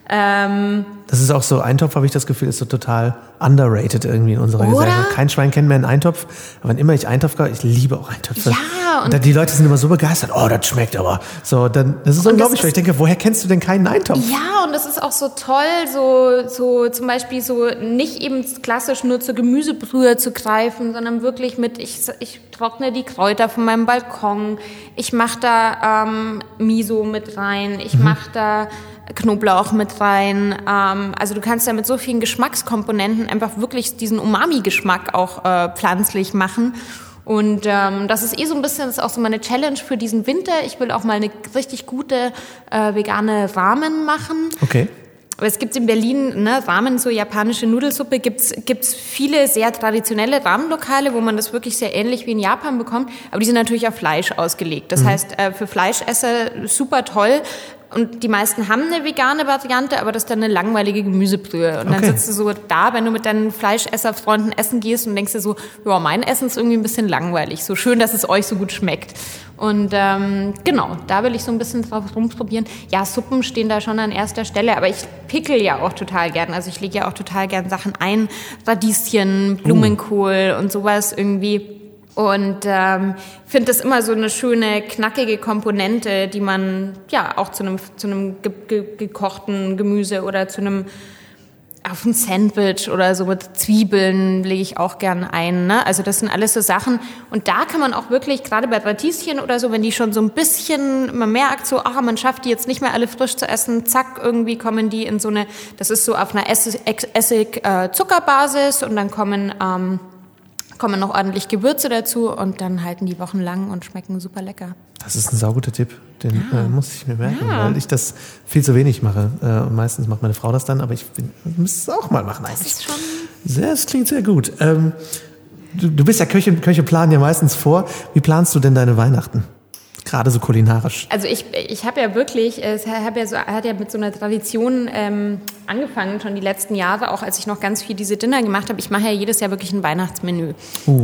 Ähm, Das ist auch so, Eintopf, habe ich das Gefühl, ist so total underrated irgendwie in unserer Oder? Gesellschaft. Kein Schwein kennt mehr einen Eintopf, aber wann immer ich Eintopf koche, ich liebe auch Eintöpfe. Ja, und, und- die Leute sind immer so begeistert, oh, das schmeckt aber. So, dann, das ist unglaublich, das weil ich denke, woher kennst du denn keinen Eintopf? Ja, und das ist auch so toll, so, so zum Beispiel so nicht eben klassisch nur zur Gemüsebrühe zu greifen, sondern wirklich mit, ich, ich trockne die Kräuter von meinem Balkon, ich mache da ähm, Miso mit rein, ich mache da Knoblauch mit rein. Ähm, also du kannst da mit so vielen Geschmackskomponenten einfach wirklich diesen Umami-Geschmack auch äh, pflanzlich machen. Und ähm, das ist eh so ein bisschen, das ist auch so meine Challenge für diesen Winter. Ich will auch mal eine richtig gute äh, vegane Ramen machen. Okay. Aber es gibt in Berlin, ne, Ramen, so japanische Nudelsuppe, gibt's gibt's viele sehr traditionelle Ramenlokale, wo man das wirklich sehr ähnlich wie in Japan bekommt. Aber die sind natürlich auf Fleisch ausgelegt. Das heißt, äh, für Fleischesser super toll. Und die meisten haben eine vegane Variante, aber das ist dann eine langweilige Gemüsebrühe. Und dann Okay. sitzt du so da, wenn du mit deinen Fleischesserfreunden essen gehst und denkst dir so, ja, mein Essen ist irgendwie ein bisschen langweilig. So schön, dass es euch so gut schmeckt. Und ähm, genau, da will ich so ein bisschen drauf rumprobieren. Ja, Suppen stehen da schon an erster Stelle, aber ich pickel ja auch total gern. Also ich lege ja auch total gern Sachen ein. Radieschen, Blumenkohl und sowas irgendwie. Und ähm, finde das immer so eine schöne, knackige Komponente, die man ja auch zu einem, zu einem ge ge gekochten Gemüse oder zu einem auf ein Sandwich oder so mit Zwiebeln lege ich auch gern ein. Ne? Also das sind alles so Sachen. Und da kann man auch wirklich, gerade bei Radieschen oder so, wenn die schon so ein bisschen, man merkt so, ah, man schafft die jetzt nicht mehr alle frisch zu essen, zack, irgendwie kommen die in so eine, das ist so auf einer Essig-Zuckerbasis und dann kommen, ähm, kommen noch ordentlich Gewürze dazu und dann halten die wochenlang und schmecken super lecker. Das ist ein sauguter Tipp, den äh, muss ich mir merken, weil ich das viel zu wenig mache. Äh, und meistens macht meine Frau das dann, aber ich müsste es auch mal machen eigentlich. ist schon- Sehr, das klingt sehr gut. Ähm, du, du bist ja Köche, Köche planen ja meistens vor. Wie planst du denn deine Weihnachten? Gerade so kulinarisch. Also ich, ich habe ja wirklich, es hab ja so, hat ja mit so einer Tradition ähm, angefangen, schon die letzten Jahre, auch als ich noch ganz viel diese Dinner gemacht habe. Ich mache ja jedes Jahr wirklich ein Weihnachtsmenü,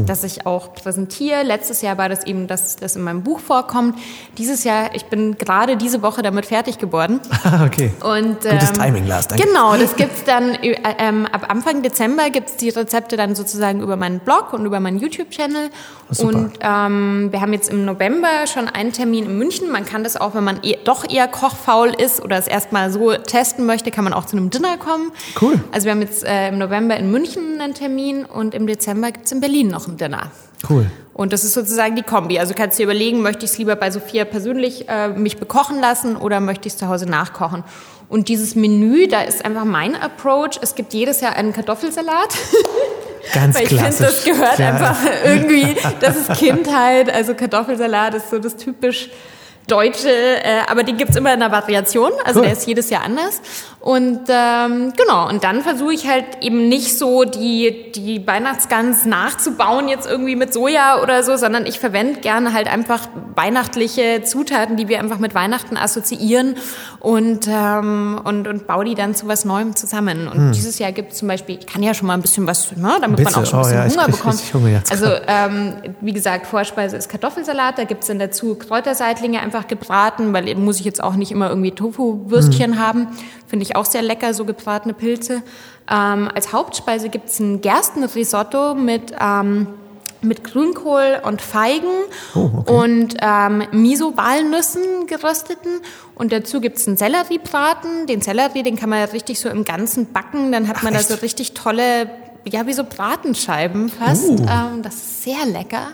das ich auch präsentiere. Letztes Jahr war das eben, dass das in meinem Buch vorkommt. Dieses Jahr, ich bin gerade diese Woche damit fertig geworden. Ah, okay. Und, Gutes ähm, Timing, Lars, danke. Genau, das gibt's dann äh, ähm, ab Anfang Dezember gibt's die Rezepte dann sozusagen über meinen Blog und über meinen YouTube-Channel. super. Und ähm, wir haben jetzt im November schon einen Termin in München. Man kann das auch, wenn man eh, doch eher kochfaul ist oder es erstmal so testen möchte, kann man auch zu einem Dinner kommen. Cool. Also wir haben jetzt äh, im November in München einen Termin und im Dezember gibt's in Berlin noch ein Dinner. Cool. Und das ist sozusagen die Kombi. Also kannst du dir überlegen, möchte ich es lieber bei Sophia persönlich äh, mich bekochen lassen oder möchte ich es zu Hause nachkochen? Und dieses Menü, da ist einfach mein Approach. Es gibt jedes Jahr einen Kartoffelsalat. Ganz Weil ich finde, das gehört Ja. einfach irgendwie, das ist Kindheit. Also Kartoffelsalat ist so das typisch deutsche, äh, aber die gibt's immer in einer Variation, also cool. der ist jedes Jahr anders. Und ähm, genau, und dann versuche ich halt eben nicht so die, die Weihnachtsgans nachzubauen, jetzt irgendwie mit Soja oder so, sondern ich verwende gerne halt einfach weihnachtliche Zutaten, die wir einfach mit Weihnachten assoziieren und, ähm, und, und baue die dann zu was Neuem zusammen. Und hm. dieses Jahr gibt es zum Beispiel, ich kann ja schon mal ein bisschen was, ne, damit Bitte. man auch schon ein bisschen oh, ja, Hunger bekommt. Hunger also ähm, wie gesagt, Vorspeise ist Kartoffelsalat, da gibt's dann dazu Kräuterseitlinge einfach gebraten, weil eben muss ich jetzt auch nicht immer irgendwie Tofu-Würstchen hm. haben. Finde ich auch sehr lecker, so gebratene Pilze. Ähm, als Hauptspeise gibt's ein Gerstenrisotto mit ähm, mit Grünkohl und Feigen oh, okay. und ähm, Miso-Walnüssen gerösteten. Und dazu gibt's einen Selleriebraten. Den Sellerie, den kann man ja richtig so im Ganzen backen. Dann hat Ach, man echt? da so richtig tolle, ja, wie so Bratenscheiben fast. Uh. Ähm, das ist sehr lecker.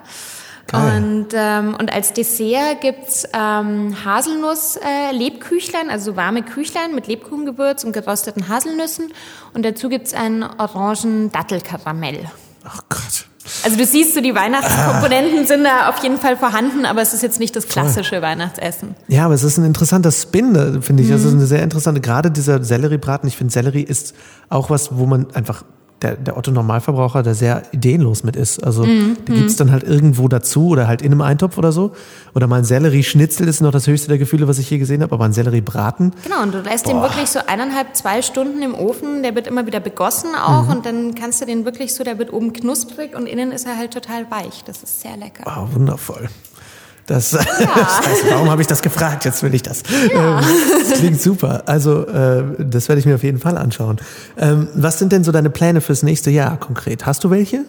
Geil. Und, ähm, und als Dessert gibt's ähm, Haselnuss-Lebküchlein, äh, also warme Küchlein mit Lebkuchengewürz und gerösteten Haselnüssen. Und dazu gibt's ein Orangen-Dattelkaramell. Ach Gott. Also du siehst, so die Weihnachtskomponenten ah. sind da auf jeden Fall vorhanden, aber es ist jetzt nicht das klassische Voll. Weihnachtsessen. Ja, aber es ist ein interessanter Spin, finde ich. Mhm. Also eine sehr interessante, gerade dieser Selleriebraten. Ich finde, Sellerie ist auch was, wo man einfach der, der Otto Normalverbraucher da sehr ideenlos mit ist. Also mm, die gibt's mm. dann halt irgendwo dazu oder halt in einem Eintopf oder so. Oder mal ein Sellerie-Schnitzel ist noch das höchste der Gefühle, was ich je gesehen habe, aber ein Sellerie-Braten. Genau, und du lässt boah. den wirklich so eineinhalb, zwei Stunden im Ofen, der wird immer wieder begossen auch mhm. und dann kannst du den wirklich so, der wird oben knusprig und innen ist er halt total weich. Das ist sehr lecker. Wow, wundervoll. Das, ja. das warum habe ich das gefragt? Jetzt will ich das. Ja. Ähm, das klingt super. Also äh, das werde ich mir auf jeden Fall anschauen. Ähm, was sind denn so deine Pläne fürs nächste Jahr konkret? Hast du welche?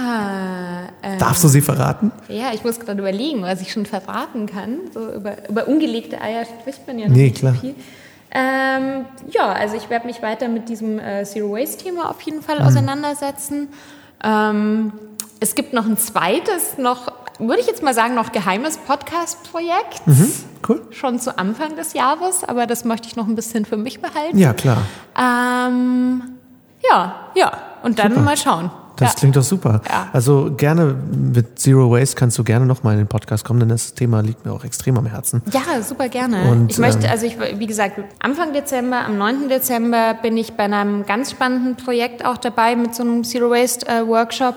Ah, ähm, Darfst du sie verraten? Ja, ich muss gerade überlegen, was ich schon verraten kann. So über, über ungelegte Eier spricht man ja noch nee, nicht klar. viel. Ähm, ja, also ich werde mich weiter mit diesem äh, Zero Waste Thema auf jeden Fall mhm. auseinandersetzen. Ähm, es gibt noch ein zweites, noch würde ich jetzt mal sagen, noch geheimes Podcast-Projekt. Mhm, cool. Schon zu Anfang des Jahres, aber das möchte ich noch ein bisschen für mich behalten. Ja, klar. Ähm, ja, ja. Und dann super. mal schauen. Das ja. klingt doch super. Ja. Also gerne mit Zero Waste kannst du gerne nochmal in den Podcast kommen, denn das Thema liegt mir auch extrem am Herzen. Ja, super gerne. Und, ich möchte, ähm, also ich, wie gesagt, Anfang Dezember, am 9. Dezember bin ich bei einem ganz spannenden Projekt auch dabei mit so einem Zero Waste äh, Workshop.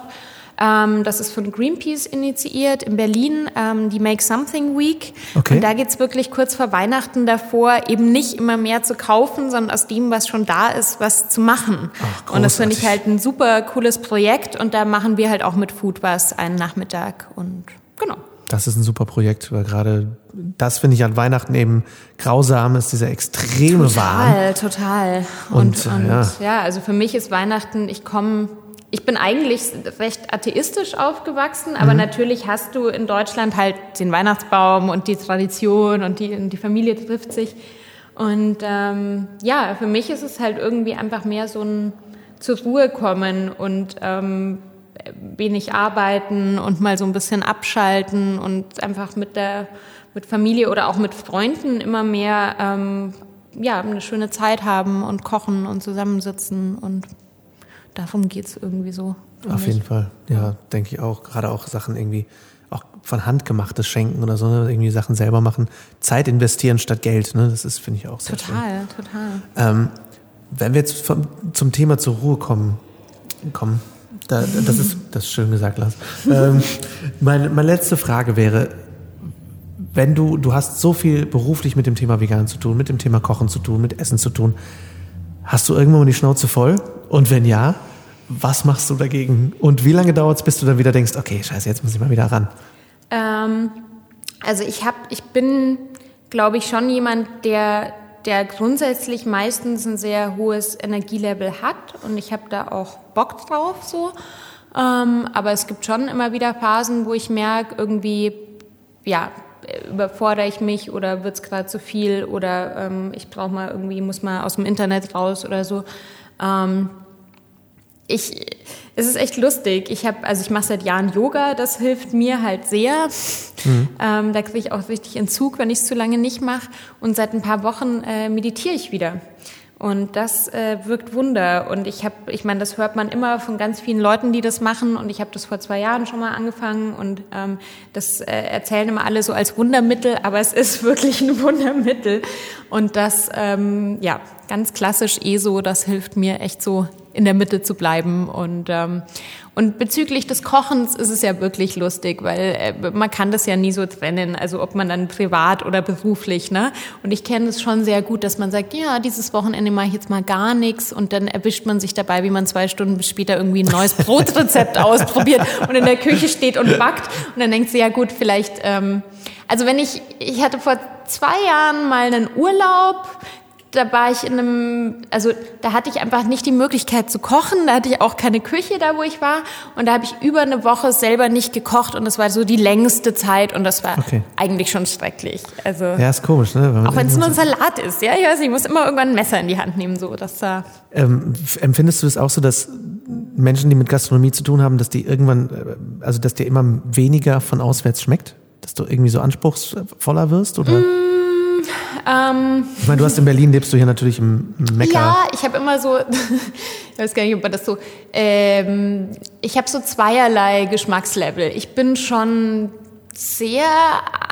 Ähm, das ist von Greenpeace initiiert in Berlin, ähm, die Make Something Week. Okay. Und da geht's wirklich kurz vor Weihnachten davor, eben nicht immer mehr zu kaufen, sondern aus dem, was schon da ist, was zu machen. Ach, und das finde ich halt ein super cooles Projekt. Und da machen wir halt auch mit Food was einen Nachmittag. Und genau. Das ist ein super Projekt, weil gerade das finde ich an Weihnachten eben grausam ist, dieser extreme total, Wahn. Total, total. Und, und, und ja. ja, also für mich ist Weihnachten, ich komme ich bin eigentlich recht atheistisch aufgewachsen, aber mhm. natürlich hast du in Deutschland halt den Weihnachtsbaum und die Tradition und die, und die Familie trifft sich. Und ähm, ja, für mich ist es halt irgendwie einfach mehr so ein zur Ruhe kommen und ähm, wenig arbeiten und mal so ein bisschen abschalten und einfach mit der mit Familie oder auch mit Freunden immer mehr ähm, ja eine schöne Zeit haben und kochen und zusammensitzen und darum geht es irgendwie so. Auf jeden Fall, ja, denke ich auch. Gerade auch Sachen irgendwie, auch von Hand gemachtes Schenken oder so, ne? irgendwie Sachen selber machen. Zeit investieren statt Geld, ne? das ist, finde ich auch sehr Total, schön. total. Ähm, wenn wir jetzt vom, zum Thema zur Ruhe kommen, kommen da, das, ist, das ist schön gesagt, Lars. ähm, meine, meine letzte Frage wäre, wenn du, du hast so viel beruflich mit dem Thema Vegan zu tun, mit dem Thema Kochen zu tun, mit Essen zu tun, hast du irgendwann mal die Schnauze voll? Und wenn ja, was machst du dagegen? Und wie lange dauert es, bis du dann wieder denkst, okay, scheiße, jetzt muss ich mal wieder ran? Ähm, also ich habe, ich bin, glaube ich, schon jemand, der, der grundsätzlich meistens ein sehr hohes Energielevel hat und ich habe da auch Bock drauf so. Ähm, aber es gibt schon immer wieder Phasen, wo ich merke, irgendwie, ja, überfordere ich mich oder wird es gerade zu viel oder ähm, ich brauche mal irgendwie, muss mal aus dem Internet raus oder so. Ähm, ich, es ist echt lustig. Ich habe, also ich mache seit Jahren Yoga, das hilft mir halt sehr. Mhm. Ähm, da kriege ich auch richtig Entzug, wenn ich es zu lange nicht mache. Und seit ein paar Wochen äh, meditiere ich wieder. Und das äh, wirkt Wunder. Und ich habe, ich meine, das hört man immer von ganz vielen Leuten, die das machen. Und ich habe das vor zwei Jahren schon mal angefangen. Und ähm, das äh, erzählen immer alle so als Wundermittel, aber es ist wirklich ein Wundermittel. Und das, ähm, ja, ganz klassisch ESO, das hilft mir echt so in der Mitte zu bleiben. Und ähm, und bezüglich des Kochens ist es ja wirklich lustig, weil äh, man kann das ja nie so trennen, also ob man dann privat oder beruflich, ne? Und ich kenne es schon sehr gut, dass man sagt, ja, dieses Wochenende mache ich jetzt mal gar nichts und dann erwischt man sich dabei, wie man zwei Stunden später irgendwie ein neues Brotrezept ausprobiert und in der Küche steht und backt und dann denkt sie, ja gut, vielleicht, ähm, also wenn ich, ich hatte vor zwei Jahren mal einen Urlaub, da war ich in einem, also da hatte ich einfach nicht die Möglichkeit zu kochen, da hatte ich auch keine Küche da, wo ich war und da habe ich über eine Woche selber nicht gekocht und das war so die längste Zeit und das war okay. eigentlich schon schrecklich. Also ja, ist komisch, ne? Wenn auch wenn es nur ein Salat ist, ja, ich weiß nicht, ich muss immer irgendwann ein Messer in die Hand nehmen, so dass da. Ähm, empfindest du es auch so, dass Menschen, die mit Gastronomie zu tun haben, dass die irgendwann, äh, also dass dir immer weniger von auswärts schmeckt, dass du irgendwie so anspruchsvoller wirst oder? Mm ähm, ich meine, du hast in Berlin, lebst du hier natürlich im Mekka. Ja, ich habe immer so, ich weiß gar nicht, ob man das so, ähm, ich habe so zweierlei Geschmackslevel. Ich bin schon sehr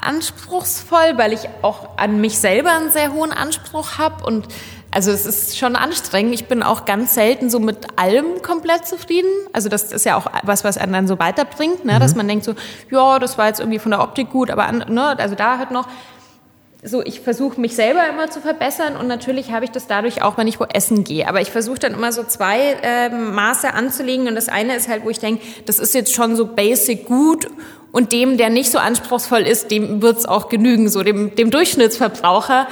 anspruchsvoll, weil ich auch an mich selber einen sehr hohen Anspruch habe und also es ist schon anstrengend. Ich bin auch ganz selten so mit allem komplett zufrieden. Also das ist ja auch was, was einen dann so weiterbringt, ne? Mhm. dass man denkt so, ja, das war jetzt irgendwie von der Optik gut, aber an, ne, also da halt noch so, ich versuche mich selber immer zu verbessern und natürlich habe ich das dadurch auch, wenn ich wo essen gehe. Aber ich versuche dann immer so zwei äh, Maße anzulegen und das eine ist halt, wo ich denke, das ist jetzt schon so basic gut und dem, der nicht so anspruchsvoll ist, dem wird's auch genügen, so dem, dem Durchschnittsverbraucher.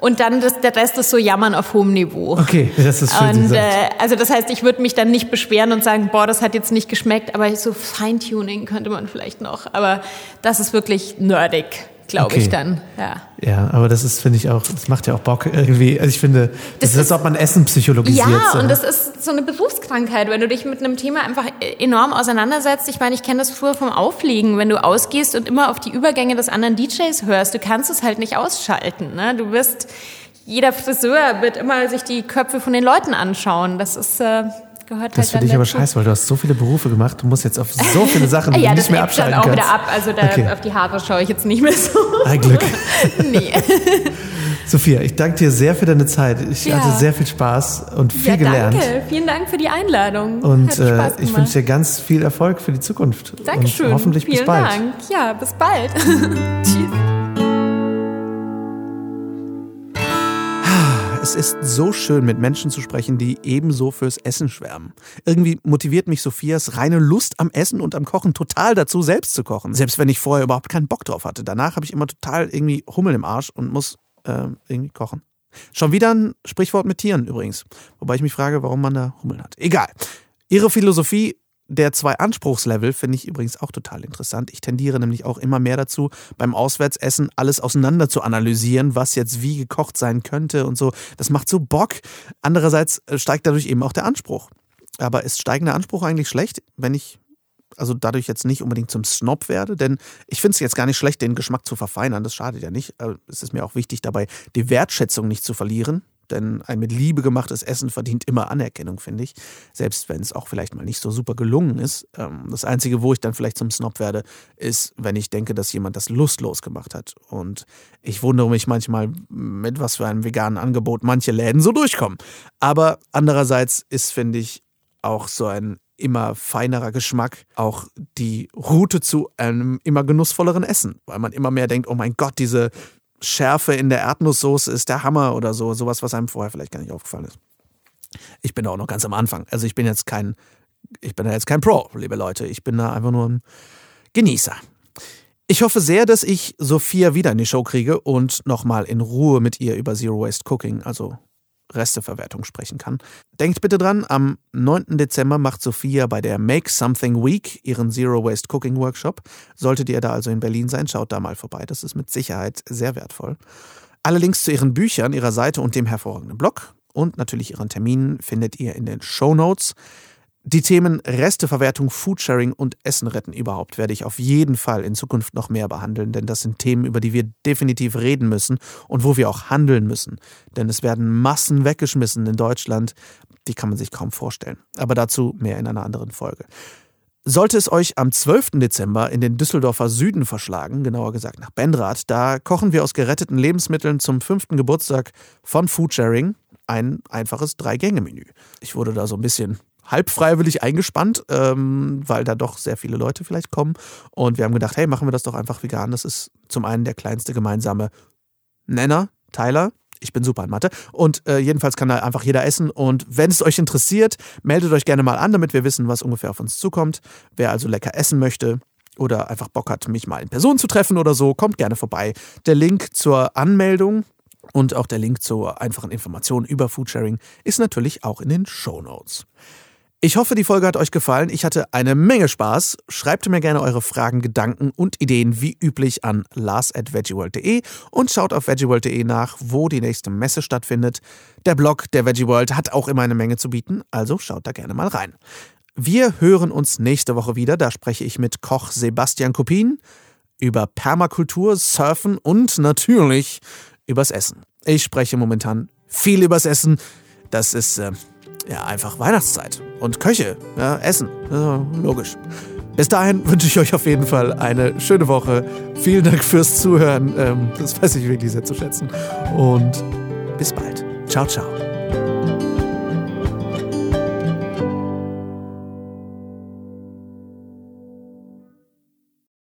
Und dann das, der Rest ist so Jammern auf hohem Niveau. Okay, das ist schön. Und, äh, also das heißt, ich würde mich dann nicht beschweren und sagen, boah, das hat jetzt nicht geschmeckt, aber so Feintuning könnte man vielleicht noch. Aber das ist wirklich nerdig glaube okay. ich dann. Ja. ja, aber das ist, finde ich auch, das macht ja auch Bock irgendwie. Also ich finde, das, das ist, als ob man Essen psychologisiert. Ja, so. und das ist so eine Berufskrankheit, wenn du dich mit einem Thema einfach enorm auseinandersetzt. Ich meine, ich kenne das früher vom Aufliegen, wenn du ausgehst und immer auf die Übergänge des anderen DJs hörst, du kannst es halt nicht ausschalten. Ne? Du wirst, jeder Friseur wird immer sich die Köpfe von den Leuten anschauen. Das ist... Äh, gehört das halt Das finde ich aber scheiße, weil du hast so viele Berufe gemacht, du musst jetzt auf so viele Sachen ja, nicht mehr abschalten dann auch kannst. wieder ab, also da, okay. auf die Haare schaue ich jetzt nicht mehr so. Ein Glück. nee. Sophia, ich danke dir sehr für deine Zeit. Ich ja. hatte sehr viel Spaß und viel ja, gelernt. Danke, vielen Dank für die Einladung. Und äh, ich wünsche dir ganz viel Erfolg für die Zukunft. Dankeschön. Und hoffentlich vielen bis bald. Dank. Ja, bis bald. Tschüss. Es ist so schön, mit Menschen zu sprechen, die ebenso fürs Essen schwärmen. Irgendwie motiviert mich Sophias reine Lust am Essen und am Kochen total dazu, selbst zu kochen. Selbst wenn ich vorher überhaupt keinen Bock drauf hatte. Danach habe ich immer total irgendwie Hummel im Arsch und muss äh, irgendwie kochen. Schon wieder ein Sprichwort mit Tieren übrigens. Wobei ich mich frage, warum man da Hummeln hat. Egal. Ihre Philosophie der zwei Anspruchslevel finde ich übrigens auch total interessant. Ich tendiere nämlich auch immer mehr dazu, beim Auswärtsessen alles auseinander zu analysieren, was jetzt wie gekocht sein könnte und so. Das macht so Bock. Andererseits äh, steigt dadurch eben auch der Anspruch. Aber ist steigender Anspruch eigentlich schlecht, wenn ich also dadurch jetzt nicht unbedingt zum Snob werde, denn ich finde es jetzt gar nicht schlecht, den Geschmack zu verfeinern. Das schadet ja nicht. Es ist mir auch wichtig, dabei die Wertschätzung nicht zu verlieren. Denn ein mit Liebe gemachtes Essen verdient immer Anerkennung, finde ich. Selbst wenn es auch vielleicht mal nicht so super gelungen ist. Ähm, das Einzige, wo ich dann vielleicht zum Snob werde, ist, wenn ich denke, dass jemand das lustlos gemacht hat. Und ich wundere mich manchmal, mit was für einem veganen Angebot manche Läden so durchkommen. Aber andererseits ist, finde ich, auch so ein immer feinerer Geschmack auch die Route zu einem immer genussvolleren Essen, weil man immer mehr denkt, oh mein Gott, diese Schärfe in der Erdnusssoße ist der Hammer oder so. Sowas, was einem vorher vielleicht gar nicht aufgefallen ist. Ich bin da auch noch ganz am Anfang. Also ich bin jetzt kein, ich bin da jetzt kein Pro, liebe Leute. Ich bin da einfach nur ein Genießer. Ich hoffe sehr, dass ich Sophia wieder in die Show kriege und nochmal in Ruhe mit ihr über Zero Waste Cooking, also Resteverwertung sprechen kann. Denkt bitte dran, am 9. Dezember macht Sophia bei der Make Something Week ihren Zero Waste Cooking Workshop. Solltet ihr da also in Berlin sein, schaut da mal vorbei. Das ist mit Sicherheit sehr wertvoll. Alle Links zu ihren Büchern, ihrer Seite und dem hervorragenden Blog und natürlich ihren Terminen findet ihr in den Show Notes. Die Themen Resteverwertung, Foodsharing und Essen retten überhaupt werde ich auf jeden Fall in Zukunft noch mehr behandeln, denn das sind Themen, über die wir definitiv reden müssen und wo wir auch handeln müssen. Denn es werden Massen weggeschmissen in Deutschland, die kann man sich kaum vorstellen. Aber dazu mehr in einer anderen Folge. Sollte es euch am 12. Dezember in den Düsseldorfer Süden verschlagen, genauer gesagt nach Benrath, da kochen wir aus geretteten Lebensmitteln zum fünften Geburtstag von Foodsharing ein einfaches Drei-Gänge-Menü. Ich wurde da so ein bisschen halb freiwillig eingespannt, ähm, weil da doch sehr viele Leute vielleicht kommen. Und wir haben gedacht, hey, machen wir das doch einfach vegan. Das ist zum einen der kleinste gemeinsame Nenner, Teiler. Ich bin super in Mathe. Und äh, jedenfalls kann da einfach jeder essen. Und wenn es euch interessiert, meldet euch gerne mal an, damit wir wissen, was ungefähr auf uns zukommt. Wer also lecker essen möchte oder einfach Bock hat, mich mal in Person zu treffen oder so, kommt gerne vorbei. Der Link zur Anmeldung und auch der Link zur einfachen Information über Foodsharing ist natürlich auch in den Show Notes. Ich hoffe, die Folge hat euch gefallen. Ich hatte eine Menge Spaß. Schreibt mir gerne eure Fragen, Gedanken und Ideen wie üblich an lars.veggieworld.de und schaut auf veggieworld.de nach, wo die nächste Messe stattfindet. Der Blog der Veggie World hat auch immer eine Menge zu bieten, also schaut da gerne mal rein. Wir hören uns nächste Woche wieder. Da spreche ich mit Koch Sebastian Kopin über Permakultur, Surfen und natürlich übers Essen. Ich spreche momentan viel übers Essen. Das ist äh, ja, einfach Weihnachtszeit. Und Köche, ja, Essen. Ja, logisch. Bis dahin wünsche ich euch auf jeden Fall eine schöne Woche. Vielen Dank fürs Zuhören. Ähm, das weiß ich wirklich sehr zu schätzen. Und bis bald. Ciao, ciao.